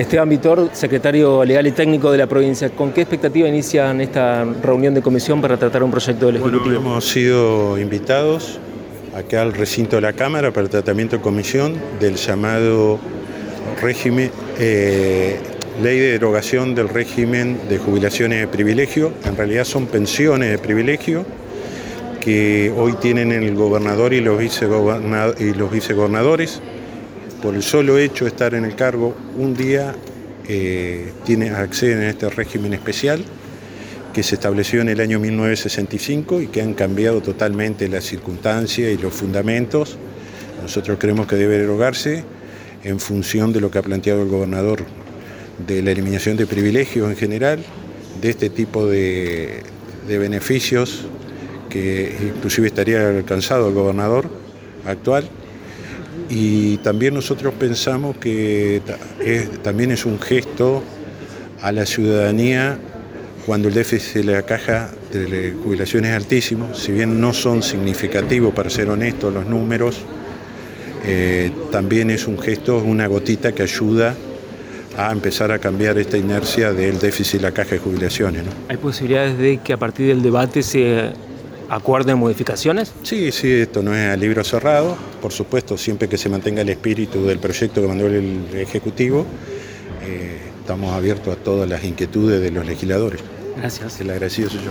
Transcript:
Esteban Vitor, secretario legal y técnico de la provincia, ¿con qué expectativa inician esta reunión de comisión para tratar un proyecto del Ejecutivo? Bueno, hemos sido invitados acá al recinto de la Cámara para el tratamiento de comisión del llamado régimen, eh, ley de derogación del régimen de jubilaciones de privilegio. En realidad son pensiones de privilegio que hoy tienen el gobernador y los, vicegobernadores. Por el solo hecho de estar en el cargo un día, eh, tiene, acceden a este régimen especial que se estableció en el año 1965 y que han cambiado totalmente las circunstancias y los fundamentos. Nosotros creemos que debe derogarse en función de lo que ha planteado el gobernador, de la eliminación de privilegios en general, de este tipo de, beneficios que inclusive estaría alcanzado el gobernador actual. Y también nosotros pensamos que también es un gesto a la ciudadanía cuando el déficit de la caja de jubilación es altísimo, si bien no son significativos, para ser honestos, los números, eh, también es un gesto, una gotita que ayuda a empezar a cambiar esta inercia del déficit de la caja de jubilaciones. ¿Hay posibilidades de que a partir del debate se acuerden modificaciones? Sí, sí, esto no es a libro cerrado, por supuesto, siempre que se mantenga el espíritu del proyecto que mandó el Ejecutivo. Eh, estamos abiertos a todas las inquietudes de los legisladores. Gracias. El agradecido soy yo.